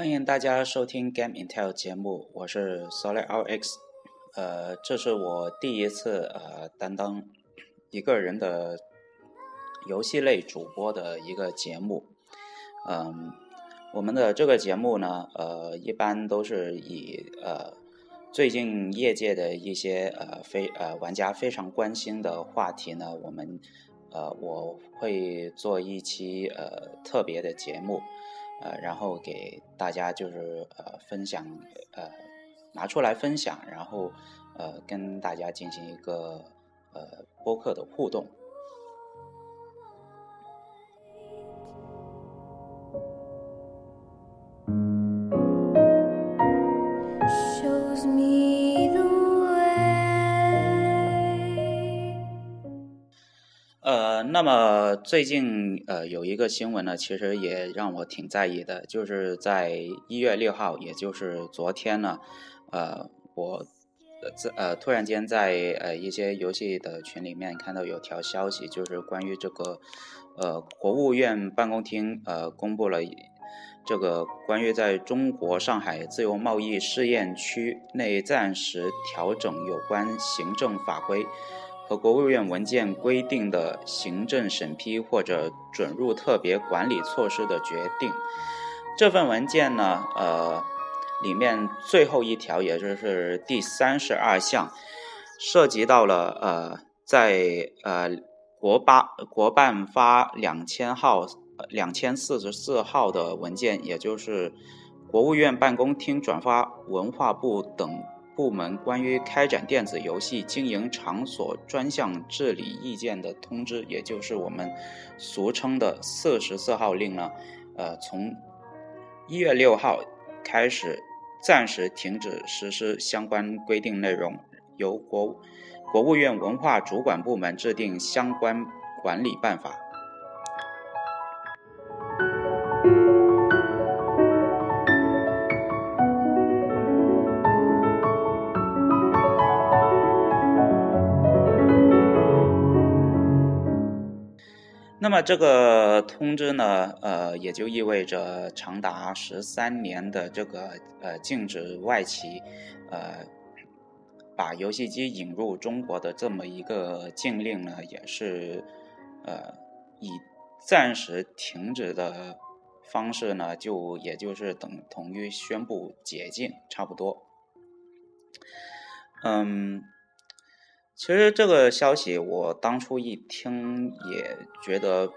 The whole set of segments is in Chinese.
欢迎大家收听 Game Intel 节目，我是 Solid RX。呃，这是我第一次呃担当一个人的游戏类主播的一个节目。嗯，我们的这个节目呢，呃，一般都是以呃最近业界的一些呃非呃玩家非常关心的话题呢，我们呃我会做一期呃特别的节目。呃，然后给大家就是呃分享，呃拿出来分享，然后呃跟大家进行一个呃播客的互动。那么最近呃有一个新闻呢，其实也让我挺在意的，就是在一月六号，也就是昨天呢，呃，我在呃突然间在呃一些游戏的群里面看到有条消息，就是关于这个呃国务院办公厅呃公布了这个关于在中国上海自由贸易试验区内暂时调整有关行政法规。和国务院文件规定的行政审批或者准入特别管理措施的决定，这份文件呢，呃，里面最后一条，也就是第三十二项，涉及到了呃，在呃国八国办发两千号两千四十四号的文件，也就是国务院办公厅转发文化部等。部门关于开展电子游戏经营场所专项治理意见的通知，也就是我们俗称的四十四号令呢，呃，从一月六号开始暂时停止实施相关规定内容，由国国务院文化主管部门制定相关管理办法。那么这个通知呢，呃，也就意味着长达十三年的这个呃禁止外企，呃，把游戏机引入中国的这么一个禁令呢，也是呃以暂时停止的方式呢，就也就是等同于宣布解禁，差不多，嗯。其实这个消息我当初一听也觉得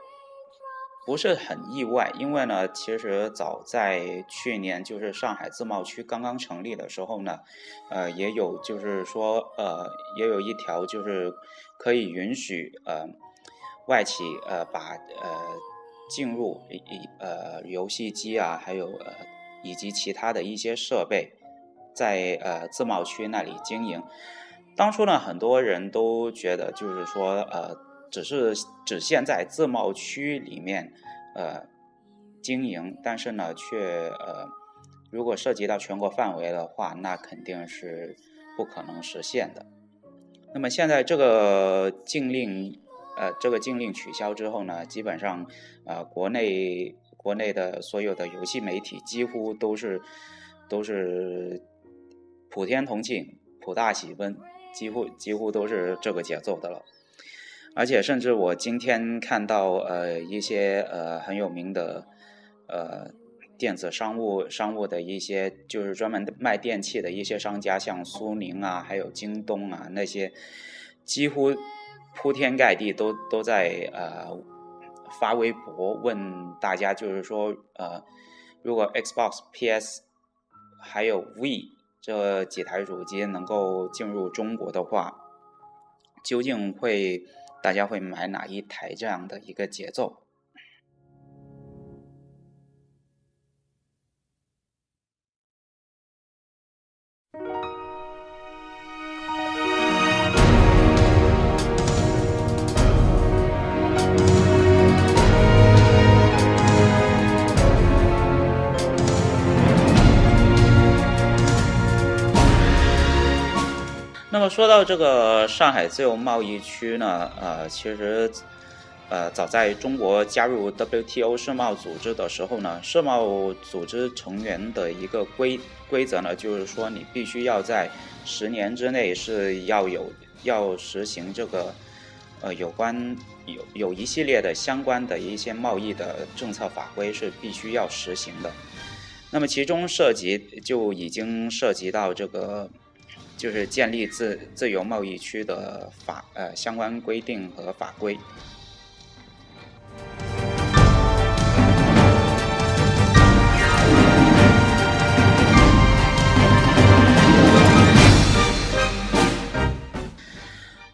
不是很意外，因为呢，其实早在去年就是上海自贸区刚刚成立的时候呢，呃，也有就是说呃，也有一条就是可以允许呃外企呃把呃进入一呃游戏机啊，还有呃以及其他的一些设备在呃自贸区那里经营。当初呢，很多人都觉得，就是说，呃，只是只限在自贸区里面，呃，经营，但是呢，却呃，如果涉及到全国范围的话，那肯定是不可能实现的。那么现在这个禁令，呃，这个禁令取消之后呢，基本上，呃，国内国内的所有的游戏媒体几乎都是都是普天同庆，普大喜奔。几乎几乎都是这个节奏的了，而且甚至我今天看到呃一些呃很有名的呃电子商务商务的一些就是专门卖电器的一些商家，像苏宁啊，还有京东啊那些，几乎铺天盖地都都在呃发微博问大家，就是说呃如果 Xbox、PS 还有 V。这几台主机能够进入中国的话，究竟会大家会买哪一台？这样的一个节奏。么说到这个上海自由贸易区呢，呃，其实，呃，早在中国加入 WTO 世贸组织的时候呢，世贸组织成员的一个规规则呢，就是说你必须要在十年之内是要有要实行这个呃有关有有一系列的相关的一些贸易的政策法规是必须要实行的。那么其中涉及就已经涉及到这个。就是建立自自由贸易区的法呃相关规定和法规。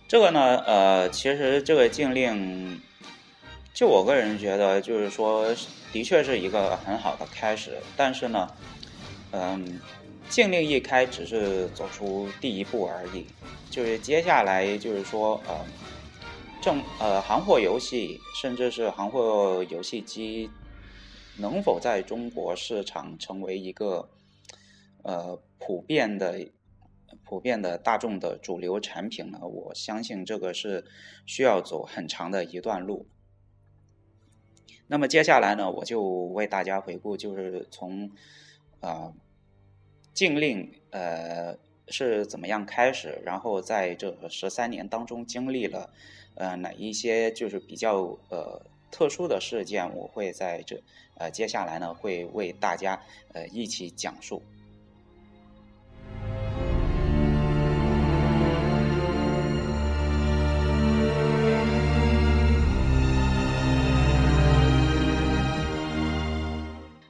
这个呢，呃，其实这个禁令，就我个人觉得，就是说，的确是一个很好的开始，但是呢，嗯。禁令一开，只是走出第一步而已，就是接下来就是说，呃，正呃，行货游戏，甚至是行货游戏机，能否在中国市场成为一个呃普遍的、普遍的大众的主流产品呢？我相信这个是需要走很长的一段路。那么接下来呢，我就为大家回顾，就是从啊。禁令呃是怎么样开始？然后在这十三年当中经历了呃哪一些就是比较呃特殊的事件？我会在这呃接下来呢会为大家呃一起讲述。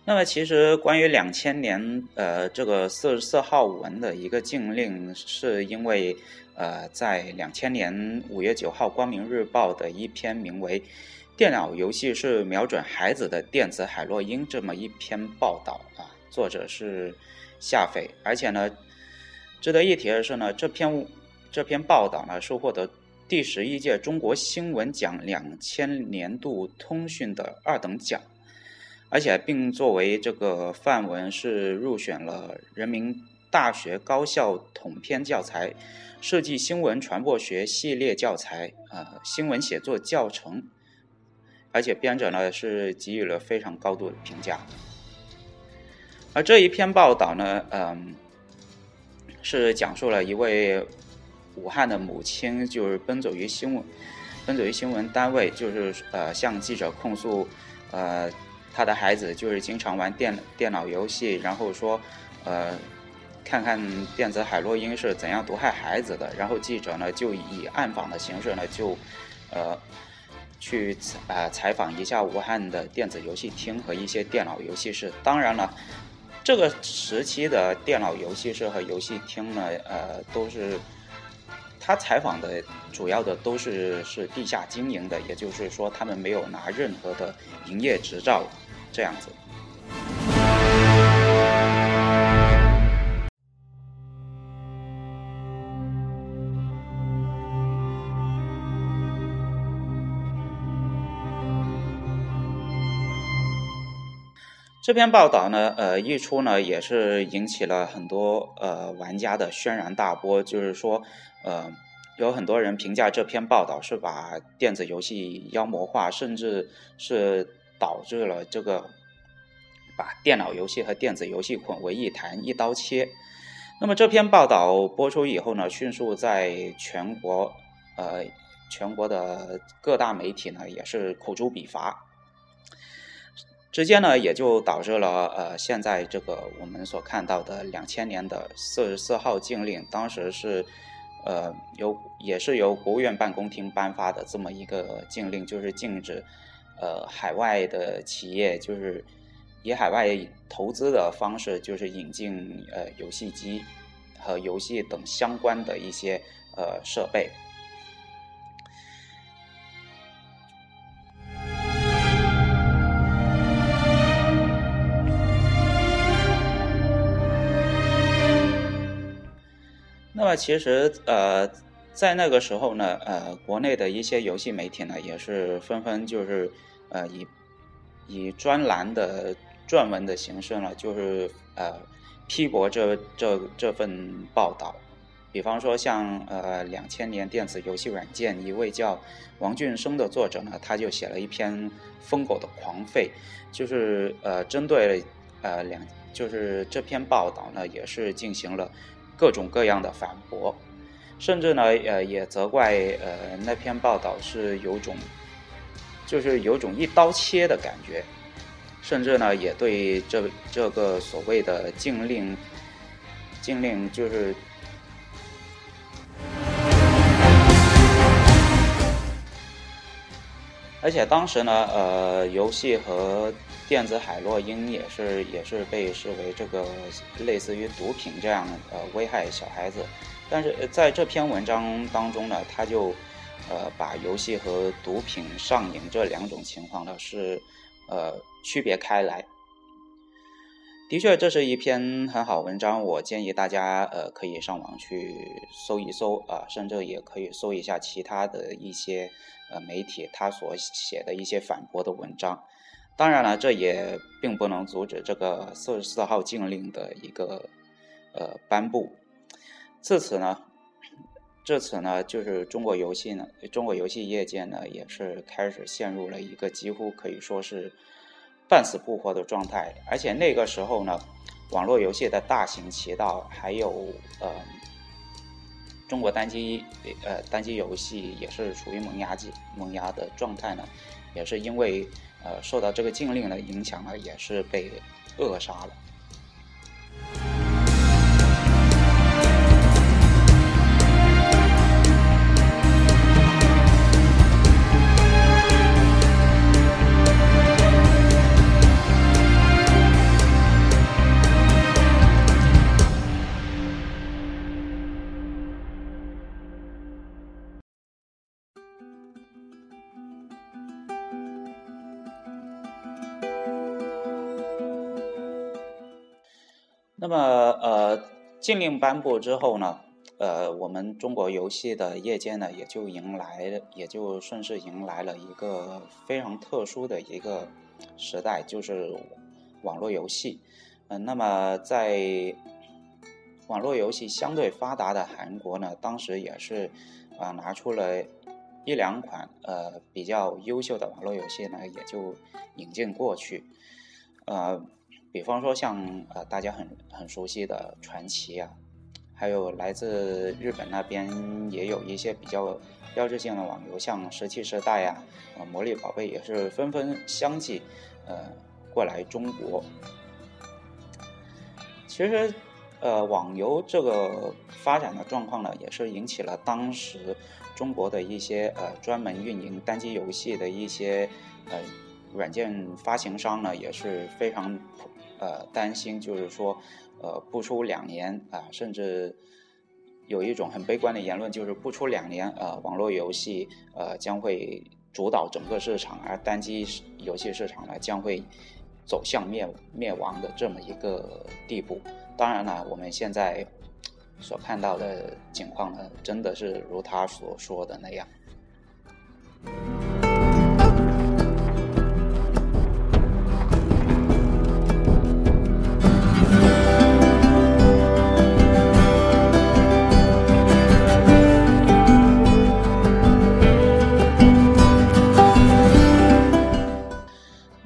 那么，其实关于两千年呃这个四十四号文的一个禁令，是因为呃在两千年五月九号《光明日报》的一篇名为《电脑游戏是瞄准孩子的电子海洛因》这么一篇报道啊，作者是夏斐，而且呢，值得一提的是呢，这篇这篇报道呢是获得第十一届中国新闻奖两千年度通讯的二等奖。而且并作为这个范文是入选了人民大学高校统编教材、设计新闻传播学系列教材、呃新闻写作教程，而且编者呢是给予了非常高度的评价。而这一篇报道呢，嗯，是讲述了一位武汉的母亲，就是奔走于新闻，奔走于新闻单位，就是呃向记者控诉，呃。他的孩子就是经常玩电电脑游戏，然后说，呃，看看电子海洛因是怎样毒害孩子的。然后记者呢就以暗访的形式呢就，呃，去呃采访一下武汉的电子游戏厅和一些电脑游戏室。当然了，这个时期的电脑游戏室和游戏厅呢，呃，都是他采访的主要的都是是地下经营的，也就是说他们没有拿任何的营业执照。这样子。这篇报道呢，呃，一出呢，也是引起了很多呃玩家的轩然大波。就是说，呃，有很多人评价这篇报道是把电子游戏妖魔化，甚至是。导致了这个把电脑游戏和电子游戏混为一谈，一刀切。那么这篇报道播出以后呢，迅速在全国呃全国的各大媒体呢也是口诛笔伐，直接呢也就导致了呃现在这个我们所看到的两千年的四十四号禁令，当时是呃由也是由国务院办公厅颁发的这么一个禁令，就是禁止。呃，海外的企业就是以海外投资的方式，就是引进呃游戏机和游戏等相关的一些呃设备。那么其实呃，在那个时候呢，呃，国内的一些游戏媒体呢，也是纷纷就是。呃，以以专栏的撰文的形式呢，就是呃批驳这这这份报道。比方说像呃两千年电子游戏软件一位叫王俊生的作者呢，他就写了一篇《疯狗的狂吠》，就是呃针对呃两就是这篇报道呢，也是进行了各种各样的反驳，甚至呢呃也责怪呃那篇报道是有种就是有种一刀切的感觉，甚至呢也对这这个所谓的禁令禁令就是。而且当时呢，呃，游戏和电子海洛因也是也是被视为这个类似于毒品这样呃危害小孩子。但是在这篇文章当中呢，他就呃把游戏和毒品上瘾这两种情况呢是呃区别开来。的确，这是一篇很好文章，我建议大家呃可以上网去搜一搜啊，甚至也可以搜一下其他的一些呃媒体他所写的一些反驳的文章。当然了，这也并不能阻止这个四十四号禁令的一个呃颁布。自此呢，至此呢，就是中国游戏呢，中国游戏业界呢也是开始陷入了一个几乎可以说是。半死不活的状态，而且那个时候呢，网络游戏的大行其道，还有呃，中国单机呃单机游戏也是处于萌芽期萌芽的状态呢，也是因为呃受到这个禁令的影响呢，也是被扼杀了。那么，呃，禁令颁布之后呢，呃，我们中国游戏的业界呢，也就迎来，也就顺势迎来了一个非常特殊的一个时代，就是网络游戏。嗯，那么在网络游戏相对发达的韩国呢，当时也是啊，拿出了一两款呃比较优秀的网络游戏呢，也就引进过去，呃。比方说像呃大家很很熟悉的传奇啊，还有来自日本那边也有一些比较标志性的网游，像石器时代呀、呃魔力宝贝也是纷纷相继呃过来中国。其实呃网游这个发展的状况呢，也是引起了当时中国的一些呃专门运营单机游戏的一些呃软件发行商呢，也是非常。呃，担心就是说，呃，不出两年啊，甚至有一种很悲观的言论，就是不出两年，呃，网络游戏呃将会主导整个市场，而单机游戏市场呢将会走向灭灭亡的这么一个地步。当然了，我们现在所看到的情况呢，真的是如他所说的那样。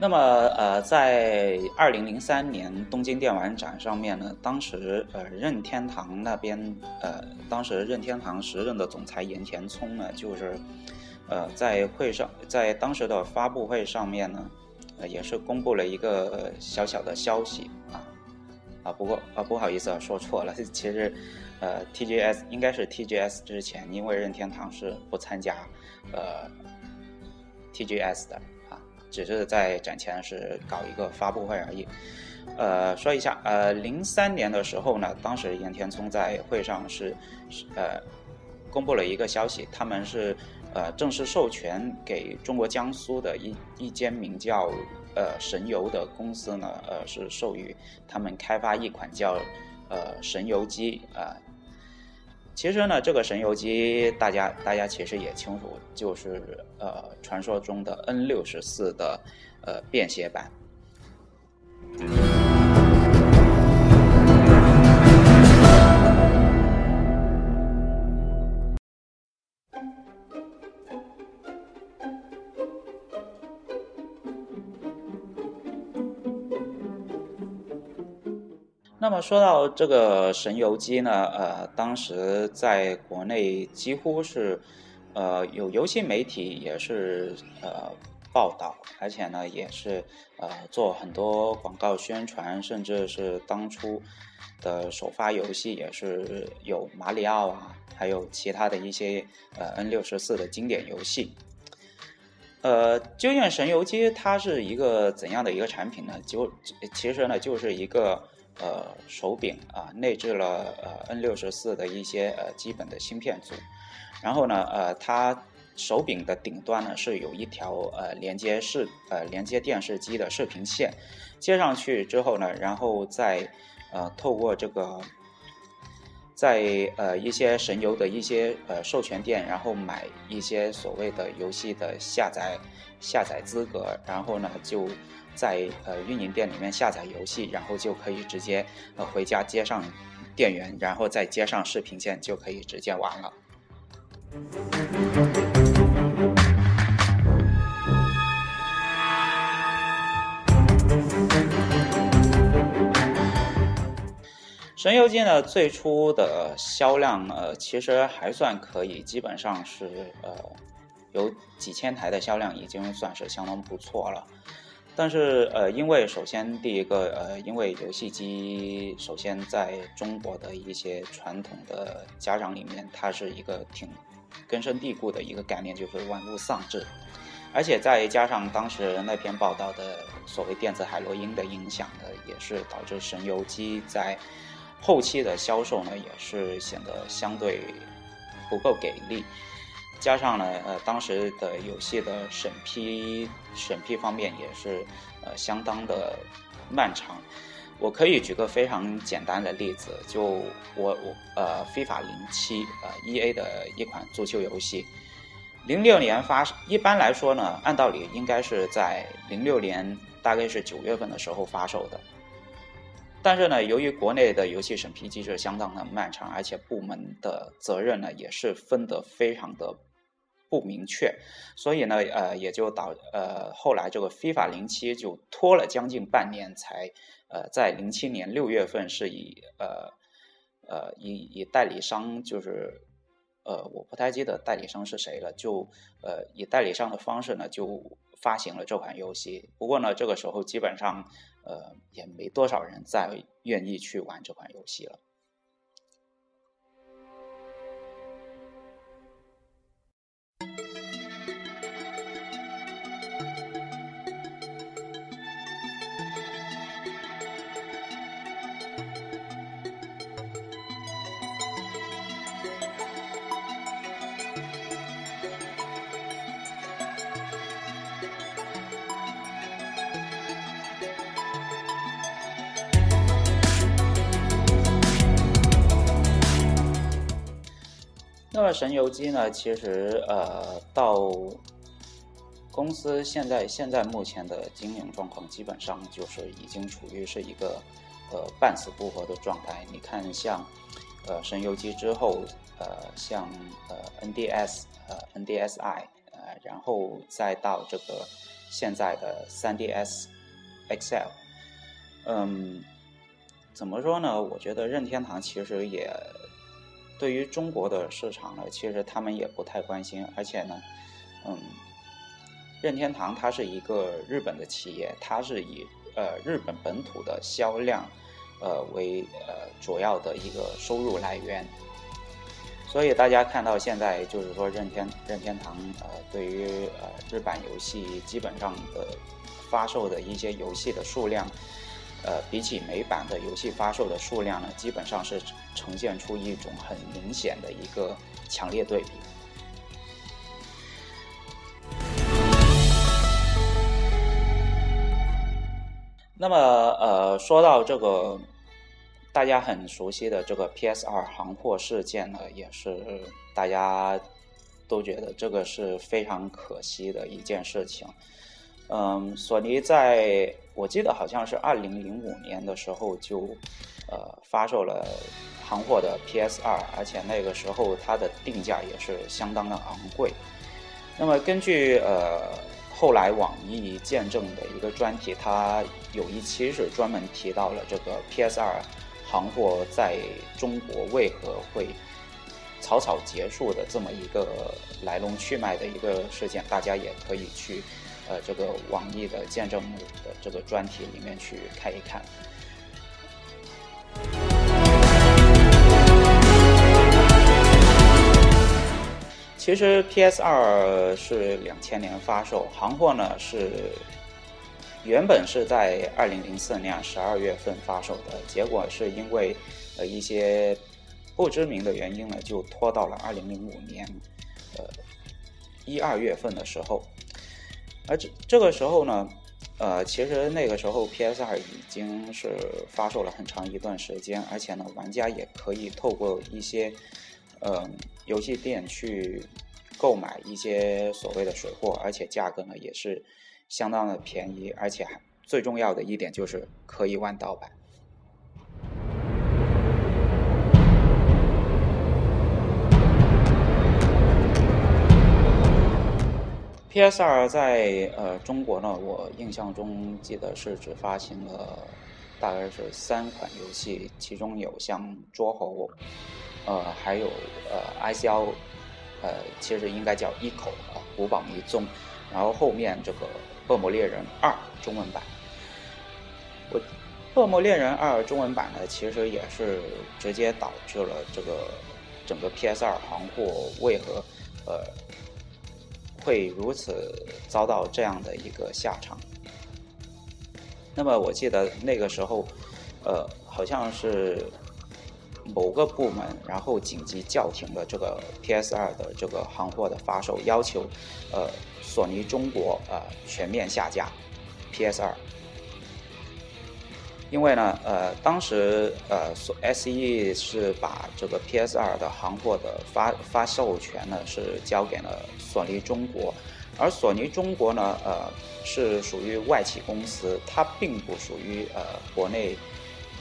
那么，呃在二零零三年东京电玩展上面呢，当时呃任天堂那边呃，当时任天堂时任的总裁岩田聪呢，就是呃在会上，在当时的发布会上面呢，呃也是公布了一个小小的消息啊啊，不过啊不好意思啊，说错了，其实呃 TGS 应该是 TGS 之前，因为任天堂是不参加呃 TGS 的。只是在展前是搞一个发布会而已。呃，说一下，呃，零三年的时候呢，当时岩田聪在会上是，呃，公布了一个消息，他们是呃正式授权给中国江苏的一一间名叫呃神游的公司呢，呃是授予他们开发一款叫呃神游机啊。其实呢，这个神游机，大家大家其实也清楚，就是呃传说中的 N 六十四的呃便携版。说到这个神游机呢，呃，当时在国内几乎是，呃，有游戏媒体也是呃报道，而且呢也是呃做很多广告宣传，甚至是当初的首发游戏也是有马里奥啊，还有其他的一些呃 N 六十四的经典游戏。呃，究竟神游机它是一个怎样的一个产品呢？就其实呢就是一个。呃，手柄啊，内置了呃 N 六十四的一些呃基本的芯片组，然后呢，呃，它手柄的顶端呢是有一条呃连接视呃连接电视机的视频线，接上去之后呢，然后再呃透过这个，在呃一些神游的一些呃授权店，然后买一些所谓的游戏的下载下载资格，然后呢就。在呃运营店里面下载游戏，然后就可以直接呃回家接上电源，然后再接上视频线，就可以直接玩了。神游机呢，最初的销量呃其实还算可以，基本上是呃有几千台的销量，已经算是相当不错了。但是，呃，因为首先第一个，呃，因为游戏机首先在中国的一些传统的家长里面，它是一个挺根深蒂固的一个概念，就是玩物丧志。而且再加上当时那篇报道的所谓电子海洛因的影响呢，也是导致神游机在后期的销售呢，也是显得相对不够给力。加上呢，呃，当时的游戏的审批审批方面也是，呃，相当的漫长。我可以举个非常简单的例子，就我我呃非法零七，呃，E A 的一款足球游戏，零六年发，一般来说呢，按道理应该是在零六年大概是九月份的时候发售的。但是呢，由于国内的游戏审批机制相当的漫长，而且部门的责任呢也是分得非常的。不明确，所以呢，呃，也就导呃后来这个非法零七就拖了将近半年，才呃在零七年六月份是以呃呃以以代理商就是呃我不太记得代理商是谁了，就呃以代理商的方式呢就发行了这款游戏。不过呢，这个时候基本上呃也没多少人再愿意去玩这款游戏了。神游机呢？其实呃，到公司现在现在目前的经营状况，基本上就是已经处于是一个呃半死不活的状态。你看，像呃神游机之后，呃像呃 NDS 呃 NDSI 呃，然后再到这个现在的 3DS Excel，嗯，怎么说呢？我觉得任天堂其实也。对于中国的市场呢，其实他们也不太关心，而且呢，嗯，任天堂它是一个日本的企业，它是以呃日本本土的销量呃为呃主要的一个收入来源，所以大家看到现在就是说任天任天堂呃对于呃日版游戏基本上的发售的一些游戏的数量。呃，比起美版的游戏发售的数量呢，基本上是呈现出一种很明显的一个强烈对比。那么，呃，说到这个大家很熟悉的这个 PS 二行货事件呢，也是大家都觉得这个是非常可惜的一件事情。嗯，索尼在我记得好像是二零零五年的时候就，呃，发售了行货的 PS 二，而且那个时候它的定价也是相当的昂贵。那么根据呃后来网易见证的一个专题，它有一期是专门提到了这个 PS 二行货在中国为何会草草结束的这么一个来龙去脉的一个事件，大家也可以去呃这个网易的见证的这个专题里面去看一看。其实 PS 二是两千年发售，行货呢是原本是在二零零四年十二月份发售的，结果是因为呃一些不知名的原因呢，就拖到了二零零五年呃一二月份的时候，而这这个时候呢，呃其实那个时候 PS 二已经是发售了很长一段时间，而且呢玩家也可以透过一些。嗯，游戏店去购买一些所谓的水货，而且价格呢也是相当的便宜，而且还最重要的一点就是可以玩盗版。PS 二在呃中国呢，我印象中记得是只发行了大概是三款游戏，其中有像《捉猴》。呃，还有呃，I C L，呃，其实应该叫一口啊，古堡迷踪，然后后面这个《恶魔猎人二》中文版，我《恶魔猎人二》中文版呢，其实也是直接导致了这个整个 P S 二行货为何呃会如此遭到这样的一个下场。那么我记得那个时候，呃，好像是。某个部门，然后紧急叫停了这个 PS2 的这个行货的发售，要求，呃，索尼中国呃全面下架 PS2，因为呢，呃，当时呃，SE 是把这个 PS2 的行货的发发售权呢是交给了索尼中国，而索尼中国呢，呃，是属于外企公司，它并不属于呃国内。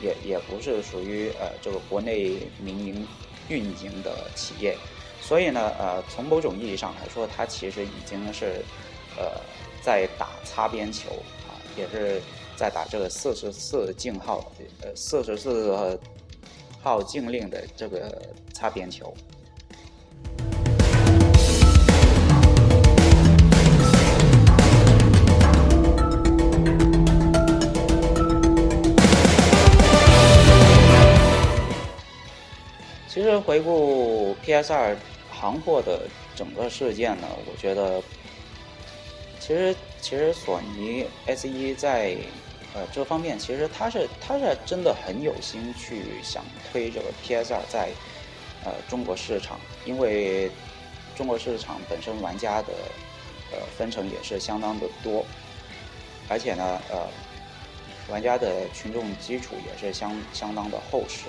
也也不是属于呃这个国内民营运营的企业，所以呢呃从某种意义上来说，它其实已经是呃在打擦边球啊，也是在打这个四十四禁号呃四十四号禁令的这个擦边球。其实回顾 PS 二行货的整个事件呢，我觉得，其实其实索尼 S 一在呃这方面，其实他是他是真的很有心去想推这个 PS 二在呃中国市场，因为中国市场本身玩家的呃分成也是相当的多，而且呢呃玩家的群众基础也是相相当的厚实。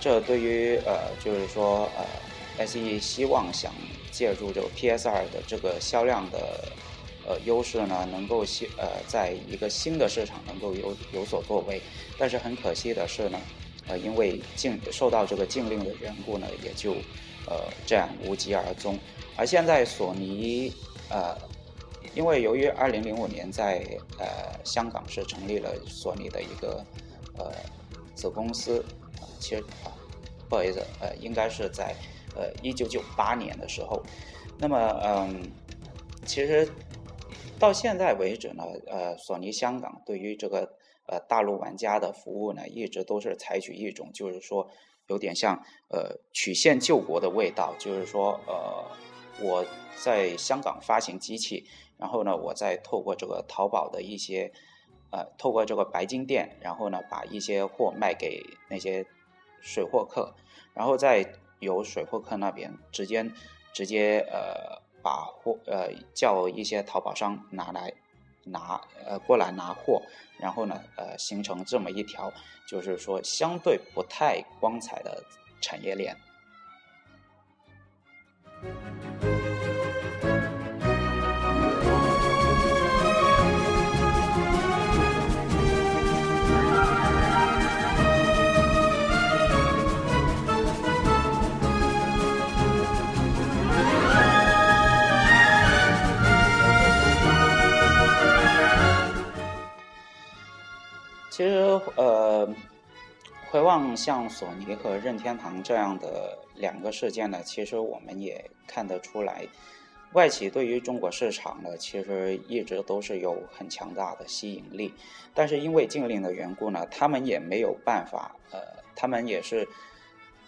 这对于呃，就是说呃，SE 希望想借助这个 PS2 的这个销量的呃优势呢，能够新呃，在一个新的市场能够有有所作为。但是很可惜的是呢，呃，因为禁受到这个禁令的缘故呢，也就呃这样无疾而终。而现在索尼呃，因为由于2005年在呃香港是成立了索尼的一个呃子公司。其实，不好意思，呃，应该是在呃一九九八年的时候。那么，嗯，其实到现在为止呢，呃，索尼香港对于这个呃大陆玩家的服务呢，一直都是采取一种就是说有点像呃曲线救国的味道，就是说呃我在香港发行机器，然后呢，我再透过这个淘宝的一些呃透过这个白金店，然后呢把一些货卖给那些。水货客，然后再由水货客那边直接直接呃把货呃叫一些淘宝商拿来拿呃过来拿货，然后呢呃形成这么一条就是说相对不太光彩的产业链。其实，呃，回望像索尼和任天堂这样的两个事件呢，其实我们也看得出来，外企对于中国市场呢，其实一直都是有很强大的吸引力。但是因为禁令的缘故呢，他们也没有办法，呃，他们也是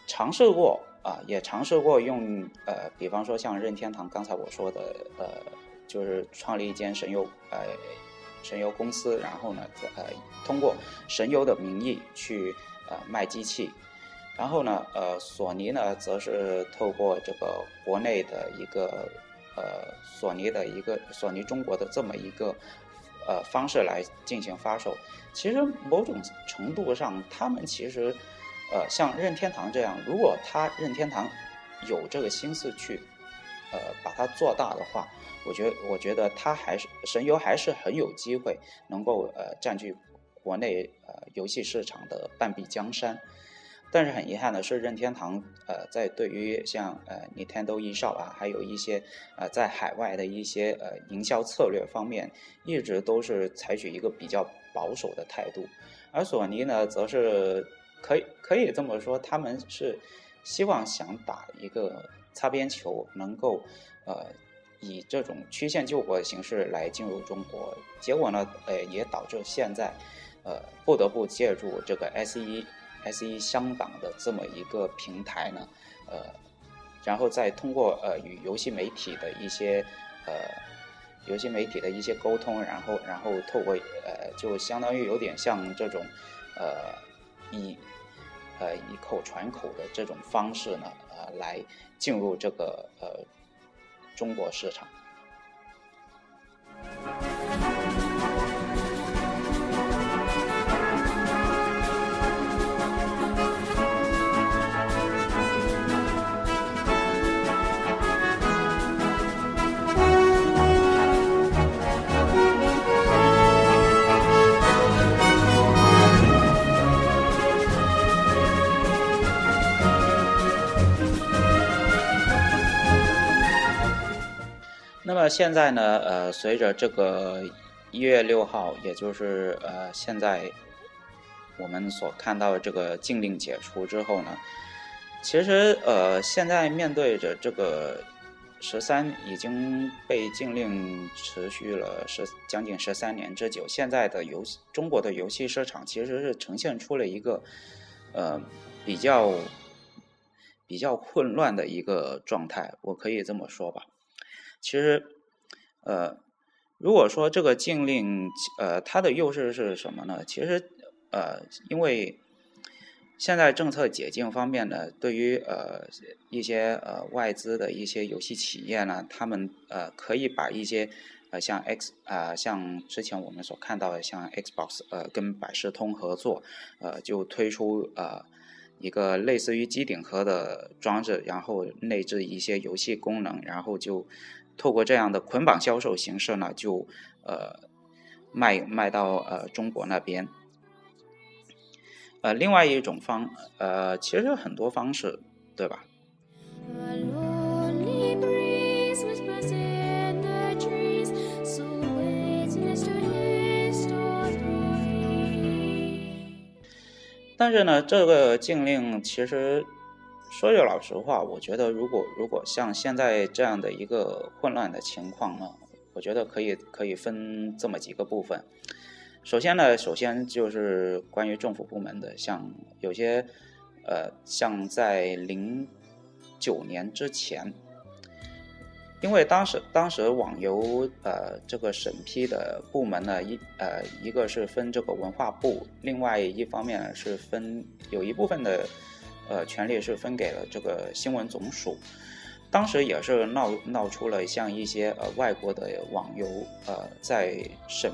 尝试过啊，也尝试过用呃，比方说像任天堂刚才我说的，呃，就是创立一间神游呃神游公司，然后呢，呃，通过神游的名义去。呃，卖机器，然后呢，呃，索尼呢，则是透过这个国内的一个呃，索尼的一个索尼中国的这么一个呃方式来进行发售。其实某种程度上，他们其实呃，像任天堂这样，如果他任天堂有这个心思去呃把它做大的话，我觉我觉得他还是神游还是很有机会能够呃占据。国内呃游戏市场的半壁江山，但是很遗憾的是，任天堂呃在对于像呃 Nintendo eShop 啊，还有一些呃在海外的一些呃营销策略方面，一直都是采取一个比较保守的态度，而索尼呢，则是可以可以这么说，他们是希望想打一个擦边球，能够呃以这种曲线救国的形式来进入中国，结果呢，呃也导致现在。呃，不得不借助这个 SE SE 香港的这么一个平台呢，呃，然后再通过呃与游戏媒体的一些呃游戏媒体的一些沟通，然后然后透过呃就相当于有点像这种呃以呃以口传口的这种方式呢，呃来进入这个呃中国市场。那么现在呢？呃，随着这个一月六号，也就是呃现在我们所看到的这个禁令解除之后呢，其实呃现在面对着这个十三已经被禁令持续了十将近十三年之久，现在的游中国的游戏市场其实是呈现出了一个呃比较比较混乱的一个状态，我可以这么说吧。其实，呃，如果说这个禁令，呃，它的优势是什么呢？其实，呃，因为现在政策解禁方面呢，对于呃一些呃外资的一些游戏企业呢，他们呃可以把一些呃像 X 啊，像之前我们所看到的像 Xbox 呃跟百事通合作，呃就推出呃一个类似于机顶盒的装置，然后内置一些游戏功能，然后就。透过这样的捆绑销售形式呢，就呃卖卖到呃中国那边。呃，另外一种方呃，其实很多方式，对吧？但是呢，这个禁令其实。说句老实话，我觉得如果如果像现在这样的一个混乱的情况呢，我觉得可以可以分这么几个部分。首先呢，首先就是关于政府部门的，像有些呃，像在零九年之前，因为当时当时网游呃这个审批的部门呢一呃一个是分这个文化部，另外一方面是分有一部分的。呃，权力是分给了这个新闻总署，当时也是闹闹出了像一些呃外国的网游，呃，在审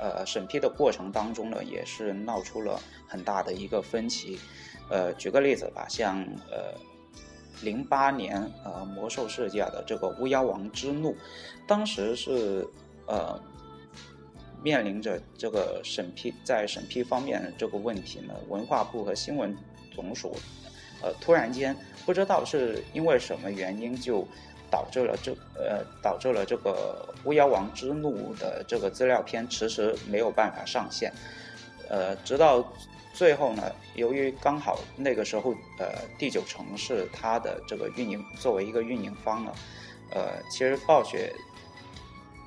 呃审批的过程当中呢，也是闹出了很大的一个分歧。呃，举个例子吧，像呃零八年呃魔兽世界的这个巫妖王之怒，当时是呃面临着这个审批在审批方面这个问题呢，文化部和新闻。总署，呃，突然间不知道是因为什么原因，就导致了这呃导致了这个《巫妖王之怒》的这个资料片迟迟没有办法上线，呃，直到最后呢，由于刚好那个时候，呃，第九城市它的这个运营作为一个运营方呢，呃，其实暴雪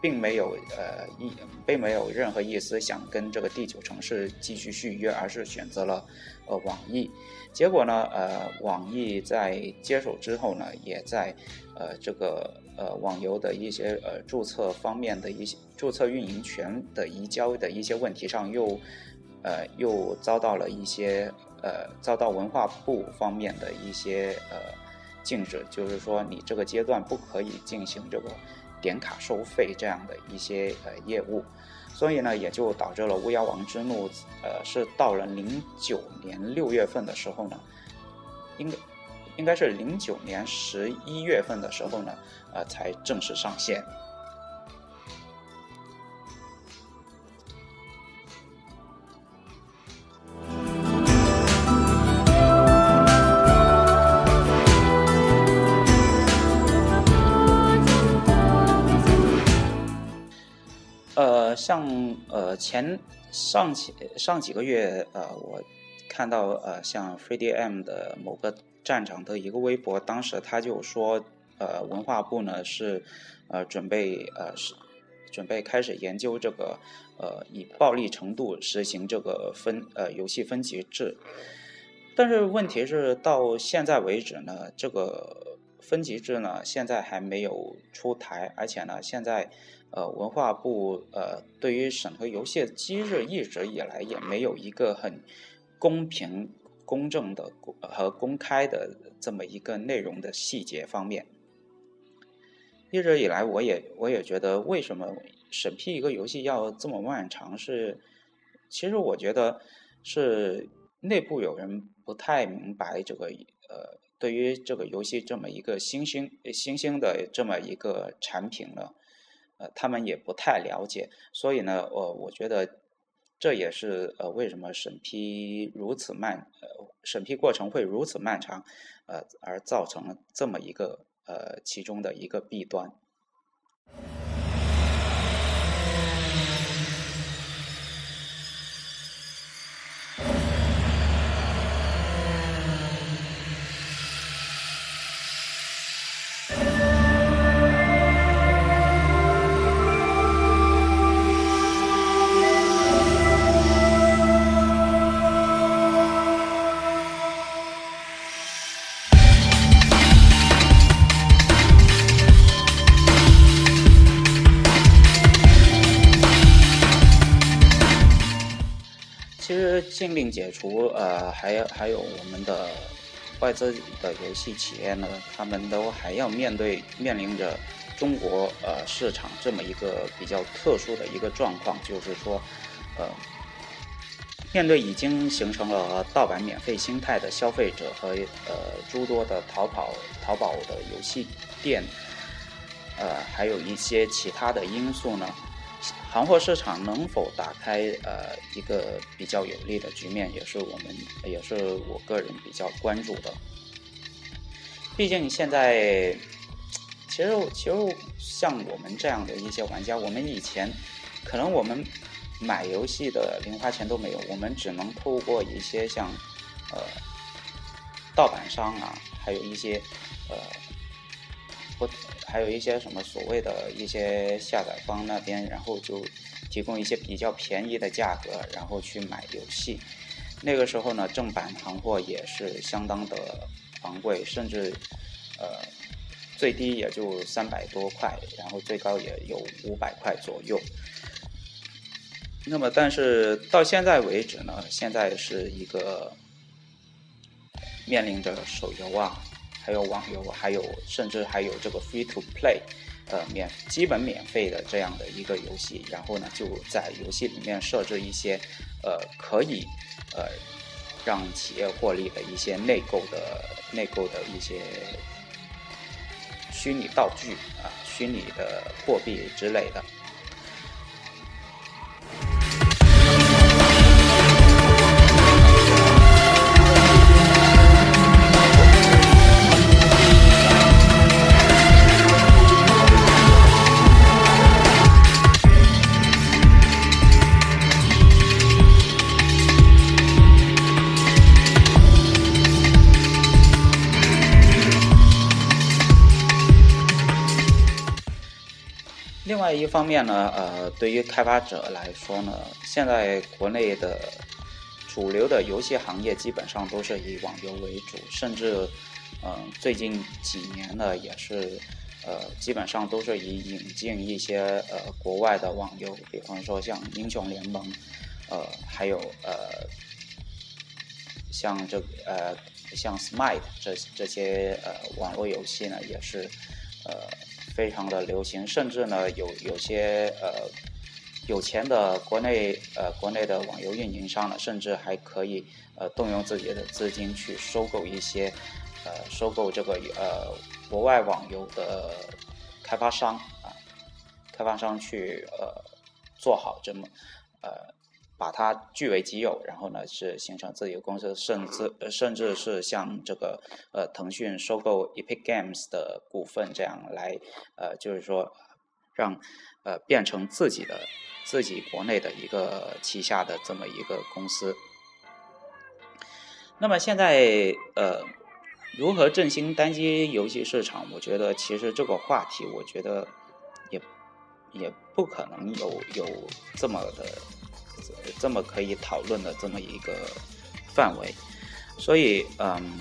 并没有呃一并没有任何意思想跟这个第九城市继续续约，而是选择了呃网易。结果呢，呃，网易在接手之后呢，也在呃这个呃网游的一些呃注册方面的一些注册运营权的移交的一些问题上又。呃，又遭到了一些呃，遭到文化部方面的一些呃禁止，就是说你这个阶段不可以进行这个点卡收费这样的一些呃业务，所以呢，也就导致了巫妖王之怒，呃，是到了零九年六月份的时候呢，应该应该是零九年十一月份的时候呢，呃，才正式上线。像呃前上几上几个月呃我看到呃像 FreeDM 的某个站长的一个微博，当时他就说呃文化部呢是呃准备呃是准备开始研究这个呃以暴力程度实行这个分呃游戏分级制，但是问题是到现在为止呢这个分级制呢现在还没有出台，而且呢现在。呃，文化部呃，对于审核游戏的机制一直以来也没有一个很公平、公正的和公开的这么一个内容的细节方面。一直以来，我也我也觉得，为什么审批一个游戏要这么漫长？是，其实我觉得是内部有人不太明白这个呃，对于这个游戏这么一个新兴新兴的这么一个产品呢。呃，他们也不太了解，所以呢，我我觉得这也是呃为什么审批如此慢，呃审批过程会如此漫长，呃而造成了这么一个呃其中的一个弊端。禁令解除，呃，还有还有我们的外资的游戏企业呢，他们都还要面对面临着中国呃市场这么一个比较特殊的一个状况，就是说，呃，面对已经形成了盗版免费心态的消费者和呃诸多的淘宝淘宝的游戏店，呃，还有一些其他的因素呢。行货市场能否打开呃一个比较有利的局面，也是我们也是我个人比较关注的。毕竟现在，其实其实像我们这样的一些玩家，我们以前可能我们买游戏的零花钱都没有，我们只能透过一些像呃盗版商啊，还有一些呃。不，还有一些什么所谓的一些下载方那边，然后就提供一些比较便宜的价格，然后去买游戏。那个时候呢，正版行货也是相当的昂贵，甚至呃最低也就三百多块，然后最高也有五百块左右。那么，但是到现在为止呢，现在是一个面临着手游啊。还有网游，还有甚至还有这个 free to play，呃，免基本免费的这样的一个游戏，然后呢，就在游戏里面设置一些，呃，可以呃让企业获利的一些内购的内购的一些虚拟道具啊，虚拟的货币之类的。外一方面呢，呃，对于开发者来说呢，现在国内的主流的游戏行业基本上都是以网游为主，甚至，嗯，最近几年呢，也是，呃，基本上都是以引进一些呃国外的网游，比方说像英雄联盟，呃，还有呃，像这呃像 Smite 这这些呃网络游戏呢，也是，呃。非常的流行，甚至呢，有有些呃有钱的国内呃国内的网游运营商呢，甚至还可以呃动用自己的资金去收购一些呃收购这个呃国外网游的开发商啊，开发商去呃做好这么呃。把它据为己有，然后呢是形成自己的公司，甚至甚至是像这个呃腾讯收购 Epic Games 的股份这样来呃就是说让呃变成自己的自己国内的一个旗下的这么一个公司。那么现在呃如何振兴单机游戏市场？我觉得其实这个话题，我觉得也也不可能有有这么的。这么可以讨论的这么一个范围，所以嗯，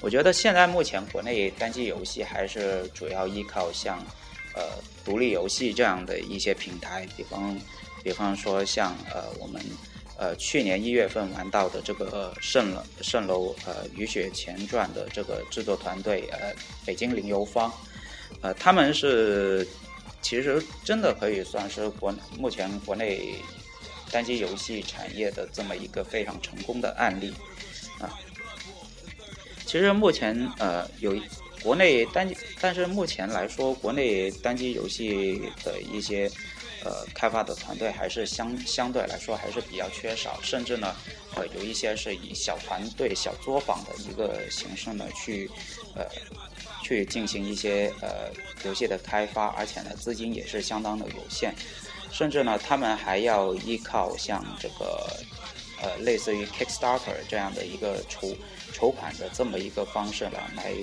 我觉得现在目前国内单机游戏还是主要依靠像呃独立游戏这样的一些平台，比方比方说像呃我们呃去年一月份玩到的这个蜃楼蜃楼呃雨雪前传的这个制作团队呃北京零游方，呃他们是其实真的可以算是国目前国内。单机游戏产业的这么一个非常成功的案例啊，其实目前呃有国内单，但是目前来说，国内单机游戏的一些呃开发的团队还是相相对来说还是比较缺少，甚至呢呃有一些是以小团队小作坊的一个形式呢去呃去进行一些呃游戏的开发，而且呢资金也是相当的有限。甚至呢，他们还要依靠像这个，呃，类似于 Kickstarter 这样的一个筹筹款的这么一个方式呢，来，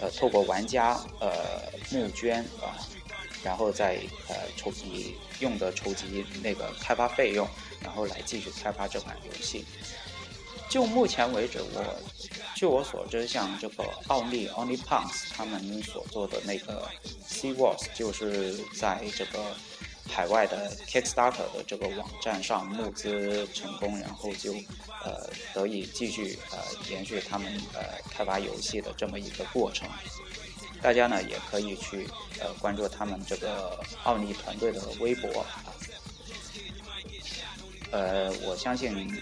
呃，透过玩家呃募捐啊，然后再呃筹集用的筹集那个开发费用，然后来继续开发这款游戏。就目前为止，我据我所知，像这个奥利 OnlyPunks 他们所做的那个 Sea Wars，就是在这个。海外的 Kickstarter 的这个网站上募资成功，然后就呃得以继续呃延续他们呃开发游戏的这么一个过程。大家呢也可以去呃关注他们这个奥尼团队的微博啊。呃，我相信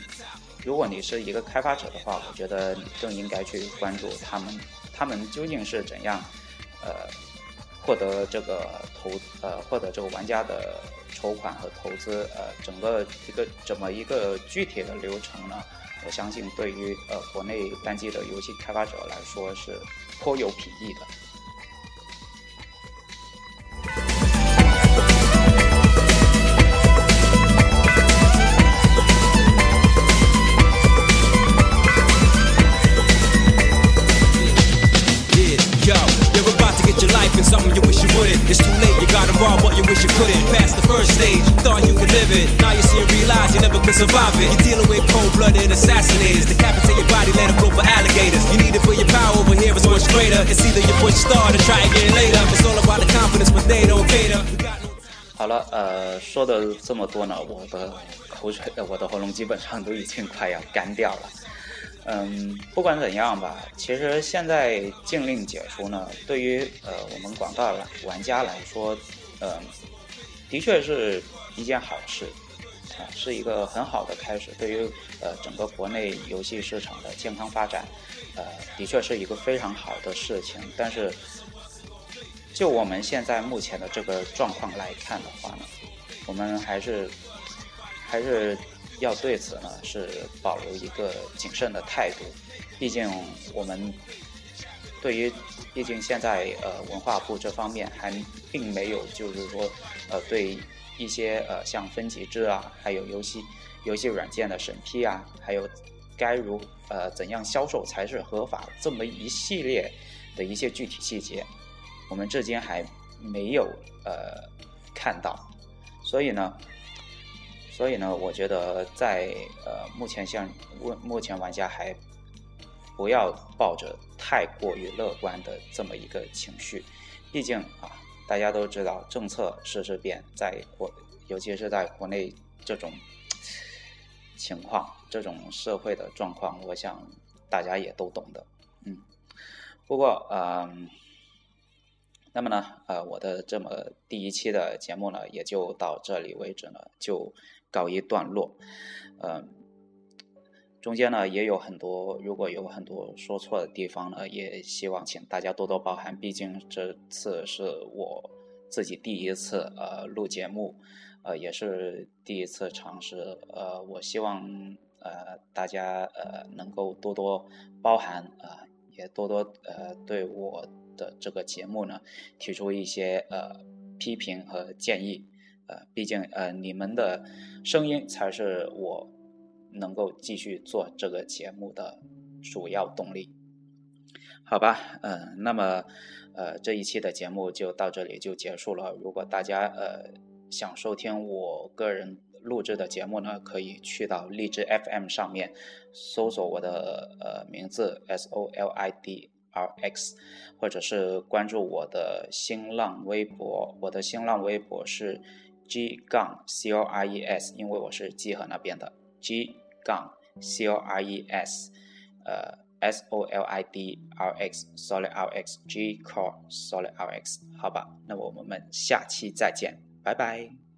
如果你是一个开发者的话，我觉得你更应该去关注他们，他们究竟是怎样呃。获得这个投呃，获得这个玩家的筹款和投资，呃，整个一个怎么一个具体的流程呢，我相信对于呃国内单机的游戏开发者来说是颇有裨益的。了，呃，说的这么多呢，我的口水，我的喉咙基本上都已经快要干掉了。嗯，不管怎样吧，其实现在禁令解除呢，对于呃我们广大玩家来说，呃，的确是一件好事，啊，是一个很好的开始。对于呃整个国内游戏市场的健康发展，呃，的确是一个非常好的事情。但是，就我们现在目前的这个状况来看的话呢，我们还是还是。要对此呢是保留一个谨慎的态度，毕竟我们对于，毕竟现在呃文化部这方面还并没有就是说呃对一些呃像分级制啊，还有游戏游戏软件的审批啊，还有该如呃怎样销售才是合法这么一系列的一些具体细节，我们至今还没有呃。看到。所以呢，所以呢，我觉得在呃目前像目目前玩家还不要抱着太过于乐观的这么一个情绪，毕竟啊，大家都知道政策时时变，在国尤其是在国内这种情况、这种社会的状况，我想大家也都懂的，嗯。不过，嗯。那么呢，呃，我的这么第一期的节目呢，也就到这里为止呢，就告一段落。嗯，中间呢也有很多，如果有很多说错的地方呢，也希望请大家多多包涵。毕竟这次是我自己第一次呃录节目，呃，也是第一次尝试。呃，我希望呃大家呃能够多多包涵啊，也多多呃对我。的这个节目呢，提出一些呃批评和建议，呃，毕竟呃你们的声音才是我能够继续做这个节目的主要动力，好吧？嗯，那么呃这一期的节目就到这里就结束了。如果大家呃想收听我个人录制的节目呢，可以去到荔枝 FM 上面搜索我的呃名字 S O L I D。R X，或者是关注我的新浪微博，我的新浪微博是 G 杠 C O R E S，因为我是集合那边的 G 杠 C O R E S，呃 S O L I D R X Solid R X G Core Solid R X，好吧，那我们下期再见，拜拜。